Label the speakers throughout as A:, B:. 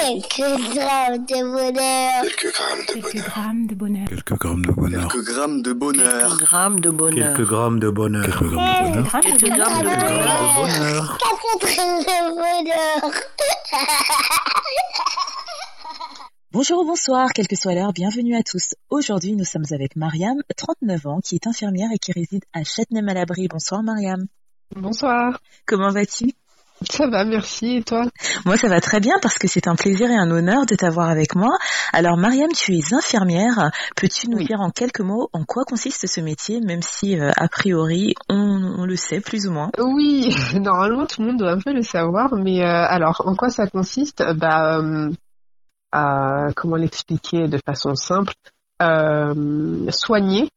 A: Quelques grammes de bonheur.
B: Quelques grammes de
C: Quelques
B: bonheur.
C: grammes de bonheur.
D: Quelques grammes de bonheur.
B: Quelques grammes de bonheur.
E: Quelques grammes de bonheur.
D: Quelques grammes de bonheur. Quelques grammes de bonheur.
C: Grammes de
E: Quelques
C: bonheur.
E: grammes de
D: Quelques
E: bonheur.
D: grammes de bonheur.
A: Quatre grammes de bonheur.
F: Bonjour ou bonsoir, quelle que soit l'heure, bienvenue à tous. Aujourd'hui, nous sommes avec Mariam, 39 ans, qui est infirmière et qui réside à Châtenay-Malabry. Bonsoir Mariam.
G: Bonsoir.
F: Comment vas-tu
G: Ça va, merci. Et toi?
F: Moi, ça va très bien parce que c'est un plaisir et un honneur de t'avoir avec moi. Alors Mariam, tu es infirmière. Peux-tu nous
G: Oui.
F: dire en quelques mots en quoi consiste ce métier, même si euh, a priori on, on le sait plus ou moins?
G: Oui, normalement tout le monde doit un peu le savoir, mais euh, alors en quoi ça consiste? Bah, euh, comment l'expliquer de façon simple? Euh, Soigner,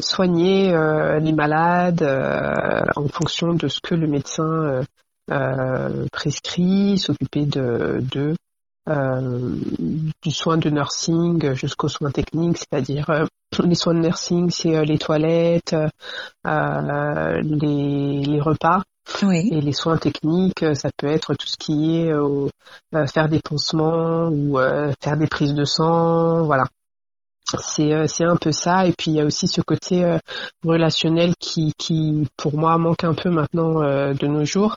G: soigner euh, les malades euh, en fonction de ce que le médecin euh, prescrit, s'occuper de, de euh, du soin de nursing jusqu'aux soins techniques, c'est-à-dire euh, les soins de nursing, c'est euh, les toilettes, euh, les, les repas
F: Oui.
G: et les soins techniques, ça peut être tout ce qui est faire des pansements ou euh, faire des prises de sang, voilà. C'est euh, c'est un peu ça et puis il y a aussi ce côté euh, relationnel qui qui pour moi manque un peu maintenant euh, de nos jours.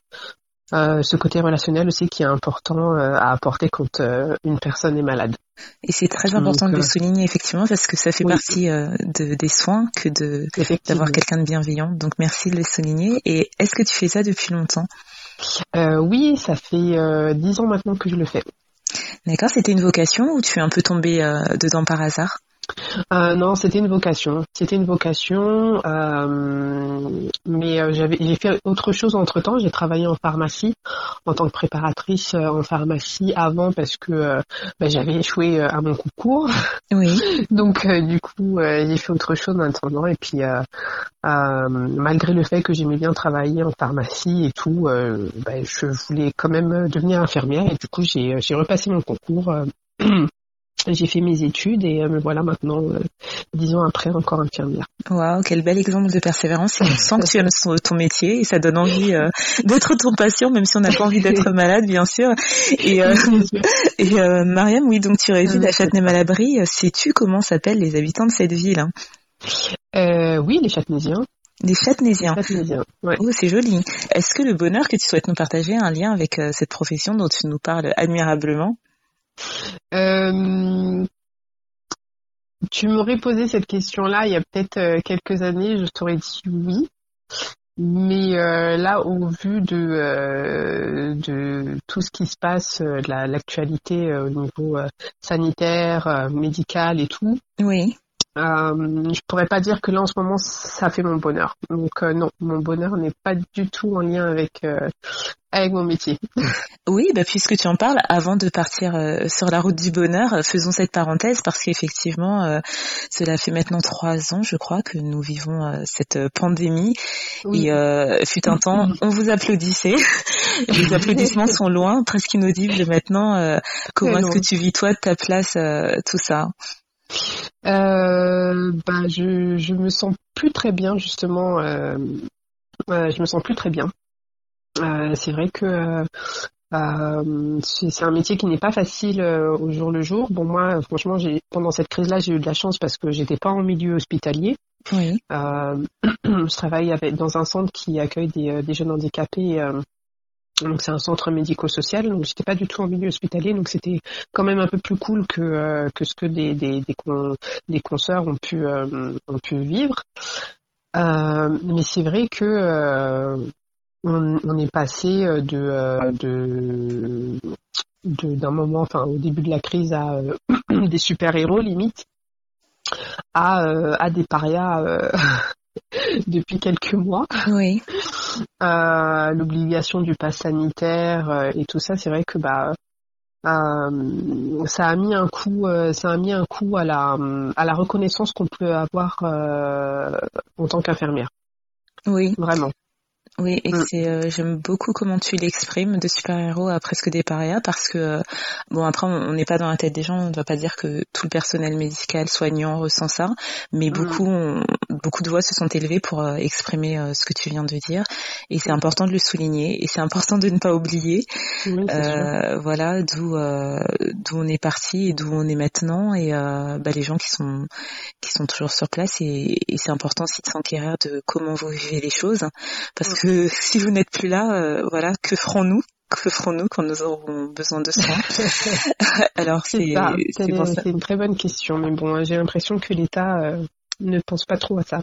G: Euh, ce côté relationnel aussi qui est important à apporter quand une personne est malade.
F: Et c'est très
G: Donc,
F: important de le souligner effectivement parce que ça fait
G: oui.
F: partie de, des soins que de d'avoir quelqu'un de bienveillant. Donc merci de le souligner. Et est-ce que tu fais ça depuis longtemps?
G: Oui, ça fait dix ans maintenant que je le fais.
F: D'accord, c'était une vocation ou tu es un peu tombé euh, dedans par hasard?
G: Euh, non, c'était une vocation. C'était une vocation, euh, mais euh, j'avais, j'ai fait autre chose entre temps. J'ai travaillé en pharmacie en tant que préparatrice euh, en pharmacie avant parce que euh, bah, j'avais échoué euh, à mon concours.
F: Oui.
G: Donc du coup, j'ai fait autre chose en attendant. Et puis, euh, euh, malgré le fait que j'aimais bien travailler en pharmacie et tout, bah, je voulais quand même devenir infirmière. Et du coup, j'ai, j'ai repassé mon concours. euh, J'ai fait mes études et euh, me voilà maintenant, euh, dix ans après, encore infirmière.
F: Waouh, quel bel exemple de persévérance. On sent que tu aimes ton métier et ça donne envie euh, d'être ton patient, même si on n'a pas envie d'être malade, bien sûr. Et, euh, et euh, Mariam, oui, donc tu résides à Châtenay-Malabry. Sais-tu comment s'appellent les habitants de cette ville hein?
G: Euh, oui, les Châtenaisiens.
F: Les Châtenaisiens.
G: Châtenaisiens, ouais.
F: Oh, c'est joli. Est-ce que le bonheur que tu souhaites nous partager a un lien avec euh, cette profession dont tu nous parles admirablement?
G: Euh, tu m'aurais posé cette question-là il y a peut-être euh, quelques années, je t'aurais dit oui. Mais euh, là, au vu de, tout ce qui se passe, de la- l'actualité au niveau sanitaire, médical et tout,
F: Oui.
G: Euh, je pourrais pas dire que là en ce moment ça fait mon bonheur. Donc euh, non, mon bonheur n'est pas du tout en lien avec euh, avec mon métier.
F: Oui, bah, puisque tu en parles, avant de partir euh, sur la route du bonheur, euh, faisons cette parenthèse parce qu'effectivement, euh, cela fait maintenant trois ans, je crois, que nous vivons euh, cette pandémie.
G: Oui.
F: Et euh, fut un temps, on vous applaudissait. Les applaudissements sont loin, presque inaudibles maintenant. euh, comment est-ce que tu vis toi de ta place euh, tout ça?
G: Euh, bah, je, je me sens plus très bien justement. Euh, euh, je me sens plus très bien. Euh, c'est vrai que euh, euh, c'est un métier qui n'est pas facile euh, au jour le jour. Bon moi, franchement, j'ai pendant cette crise-là, j'ai eu de la chance parce que j'étais pas en milieu hospitalier.
F: Oui.
G: Euh, je travaille avec, dans un centre qui accueille des, des jeunes handicapés. Donc c'est un centre médico-social, donc j'étais pas du tout en milieu hospitalier, donc c'était quand même un peu plus cool que euh, que ce que des des des, des consoeurs ont pu euh, ont pu vivre. Euh, mais c'est vrai que euh, on, on est passé euh, de euh, de de- d'un moment, enfin au début de la crise, à des super héros limite, à à des parias depuis quelques mois.
F: Oui.
G: Euh, l'obligation du pass sanitaire euh, et tout ça, c'est vrai que bah euh, ça a mis un coup, euh, ça a mis un coup à la à la reconnaissance qu'on peut avoir en tant qu'infirmière,
F: Oui.
G: vraiment.
F: Oui, et
G: Mm.
F: c'est euh, j'aime beaucoup comment tu l'exprimes de super-héros à presque des parias parce que euh, bon après on on n'est pas dans la tête des gens, on ne va pas dire que tout le personnel médical soignant ressent ça, mais
G: Mm.
F: beaucoup ont- beaucoup de voix se sont élevées pour euh, exprimer euh, ce que tu viens de dire et c'est important de le souligner et c'est important de ne pas oublier
G: Oui,
F: euh, voilà d'où euh, d'où on est parti et d'où on est maintenant et euh, bah, les gens qui sont qui sont toujours sur place et, et c'est important aussi de s'enquérir de comment vous vivez les choses parce
G: Mm.
F: que si vous n'êtes plus là euh, voilà que ferons-nous? Que ferons-nous quand nous aurons besoin de soins alors
G: C'est une très bonne question, mais bon, j'ai l'impression que l'État euh, ne pense pas trop à ça.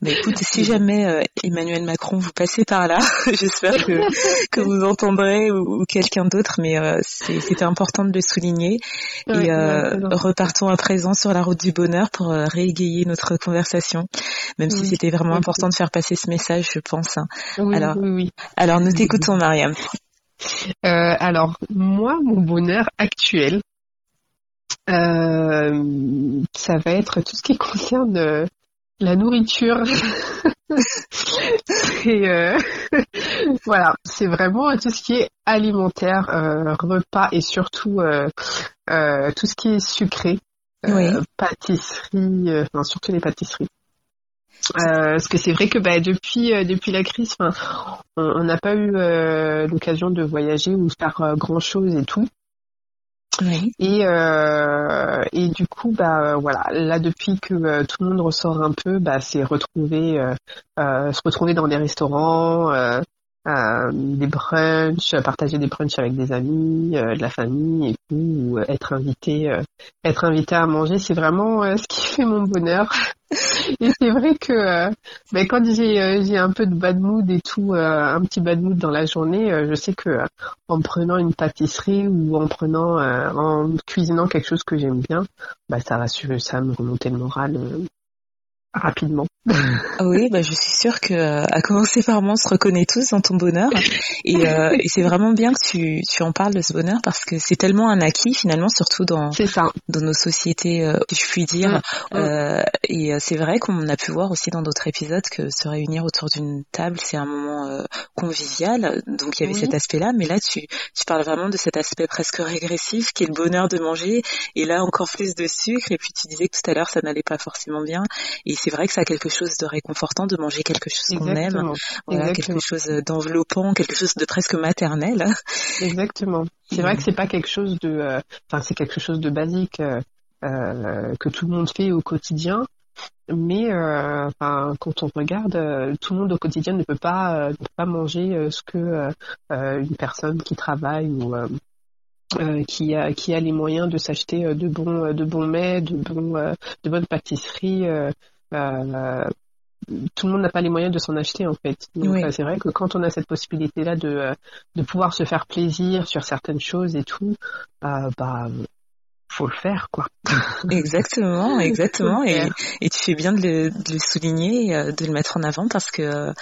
F: mais écoute si jamais euh, Emmanuel Macron vous passez par là j'espère que que vous entendrez ou, ou quelqu'un d'autre mais euh, c'est- c'était important de le souligner
G: Ouais,
F: Et euh,
G: ouais,
F: repartons à présent sur la route du bonheur pour euh, réégayer notre conversation, même si c'était vraiment important de faire passer ce message, je pense. hein.
G: Oui,
F: alors-
G: oui, oui.
F: Alors nous t'écoutons, Mariam.
G: Euh, alors, moi, mon bonheur actuel, euh, ça va être tout ce qui concerne euh, la nourriture. Et euh, voilà, c'est vraiment tout ce qui est alimentaire, euh, repas et surtout euh, euh, tout ce qui est sucré, euh,
F: Oui.
G: pâtisserie, euh, enfin surtout les pâtisseries. Euh, parce que c'est vrai que bah, depuis euh, depuis la crise, on n'a pas eu euh, l'occasion de voyager ou faire euh, grand chose et tout. Et euh, et du coup bah euh, voilà. Là depuis que euh, tout le monde ressort un peu bah c'est retrouver euh, se retrouver dans des restaurants euh, des brunchs partager des brunchs avec des amis euh, de la famille et tout ou, euh, être invité euh, être invité à manger c'est vraiment ce qui fait mon bonheur. Et c'est vrai que ben, quand j'ai j'ai un peu de bad mood et tout un petit bad mood dans la journée je sais que en prenant une pâtisserie ou en prenant en cuisinant quelque chose que j'aime bien bah ça va ça me remonter le moral rapidement
F: Ah oui, bah, je suis sûre que, euh, à commencer par moi, on se reconnaît tous dans ton bonheur. Et, euh, et c'est vraiment bien que tu, tu en parles de ce bonheur parce que c'est tellement un acquis finalement, surtout dans,
G: ça
F: dans nos sociétés, euh, si je puis dire.
G: Mm, mm.
F: Euh, et euh, c'est vrai qu'on a pu voir aussi dans d'autres épisodes que se réunir autour d'une table, c'est un moment euh, convivial. Donc il y avait
G: Oui.
F: cet aspect-là, mais là tu, tu parles vraiment de cet aspect presque régressif qui est le bonheur de manger. Et là encore plus de sucre. Et puis tu disais que tout à l'heure ça n'allait pas forcément bien. Et c'est vrai que ça a quelque chose de réconfortant de manger quelque chose qu'on aime. Voilà, quelque chose d'enveloppant, quelque chose de presque maternel.
G: Exactement. C'est vrai que c'est pas quelque chose de, euh, enfin c'est quelque chose de basique euh, euh, que tout le monde fait au quotidien, mais euh, enfin quand on regarde, euh, tout le monde au quotidien ne peut pas euh, ne peut pas manger ce que une personne qui travaille ou qui a qui a les moyens de s'acheter de bons de bons mets, de bons de bonnes pâtisseries. Euh, tout le monde n'a pas les moyens de s'en acheter en fait. Donc
F: Oui.
G: euh, c'est vrai que quand on a cette possibilité là de euh, de pouvoir se faire plaisir sur certaines choses et tout, euh, bah faut le faire quoi.
F: Exactement, exactement. Et, tu fais bien de le, de le souligner, euh, de le mettre en avant parce que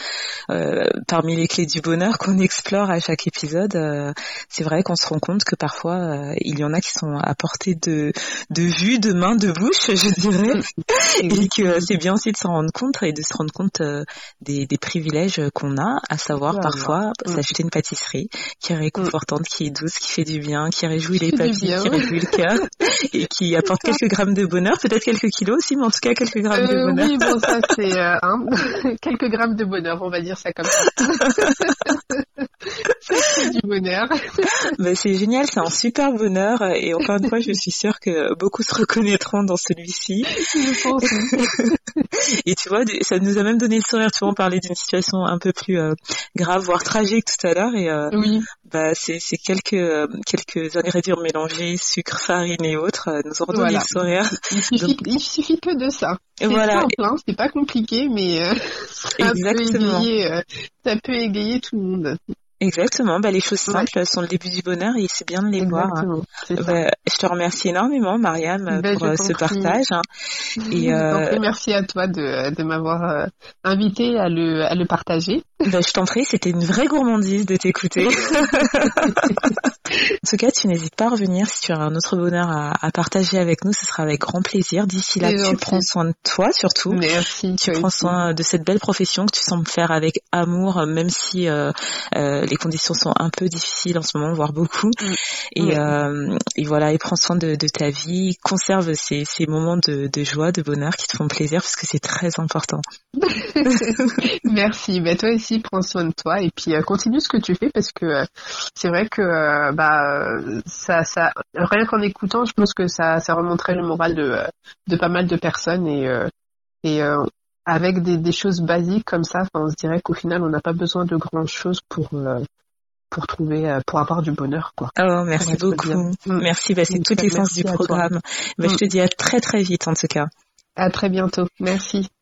F: euh, parmi les clés du bonheur qu'on explore à chaque épisode, euh, c'est vrai qu'on se rend compte que parfois euh, il y en a qui sont à portée de, de vue, de main, de bouche, je dirais, et que euh, c'est bien aussi de s'en rendre compte et de se rendre compte euh, des, des privilèges qu'on a, à savoir
G: Voilà.
F: parfois
G: Mm.
F: s'acheter une pâtisserie qui est réconfortante, qui est douce, qui fait du bien, qui réjouit les papilles, qui réjouit le cœur et qui apporte quelques grammes de bonheur, peut-être quelques kilos aussi, mais en tout cas quelques grammes de
G: Euh,
F: bonheur.
G: oui, bon, ça, c'est euh, hein, quelques grammes de bonheur, on va dire ça comme ça. C'est du bonheur.
F: Bah, c'est génial, c'est un super bonheur et encore une fois, je suis sûre que beaucoup se reconnaîtront dans celui-ci.
G: Je pense.
F: Et tu vois, ça nous a même donné le sourire. Tu vois, on parlait d'une situation un peu plus euh, grave, voire tragique tout à l'heure, et euh,
G: Oui,
F: bah c'est c'est quelques euh, quelques ingrédients mélangés, sucre, farine et autres, euh, nous ont donné
G: Voilà.
F: le sourire.
G: il suffit, il suffit que de ça. C'est
F: voilà,
G: simple, hein, c'est pas compliqué, mais euh, ça, peut égayer, euh, ça peut égayer tout le monde.
F: Exactement. Bah les choses
G: Ouais.
F: simples sont le début du bonheur et c'est bien de les voir. hein.
G: Exactement.
F: Bah, je te remercie énormément, Mariam,
G: Ben,
F: pour euh, ce partage. hein. Et euh,
G: merci à toi de, de m'avoir euh, invité à le, à le partager.
F: Bah, je t'en prie, c'était une vraie gourmandise de t'écouter. en tout cas, tu n'hésites pas à revenir si tu as un autre bonheur à, à partager avec nous, ce sera avec grand plaisir. D'ici là, tu prends soin de toi surtout.
G: Merci.
F: Tu prends
G: aussi.
F: soin de cette belle profession que tu sembles faire avec amour, même si euh, euh, les conditions sont un peu difficiles en ce moment, voire beaucoup.
G: Mm.
F: Et, euh, et voilà, et prends soin de, de ta vie, conserve ces, ces moments de, de joie, de bonheur qui te font plaisir, parce que c'est très important.
G: Merci. Bah, toi aussi, prends soin de toi et puis euh, continue ce que tu fais parce que euh, c'est vrai que euh, bah ça, ça, rien qu'en écoutant, je pense que ça, ça remonterait le moral de, de pas mal de personnes et et avec des, des choses basiques comme ça, on se dirait qu'au final, on n'a pas besoin de grand chose pour pour trouver, pour avoir du bonheur, quoi.
F: Oh, merci beaucoup.
G: Mm.
F: Merci, bah, c'est
G: Donc,
F: toute l'essence du programme. Bah, Je
G: Mm.
F: te dis à très très vite en tout cas.
G: À très bientôt. Merci.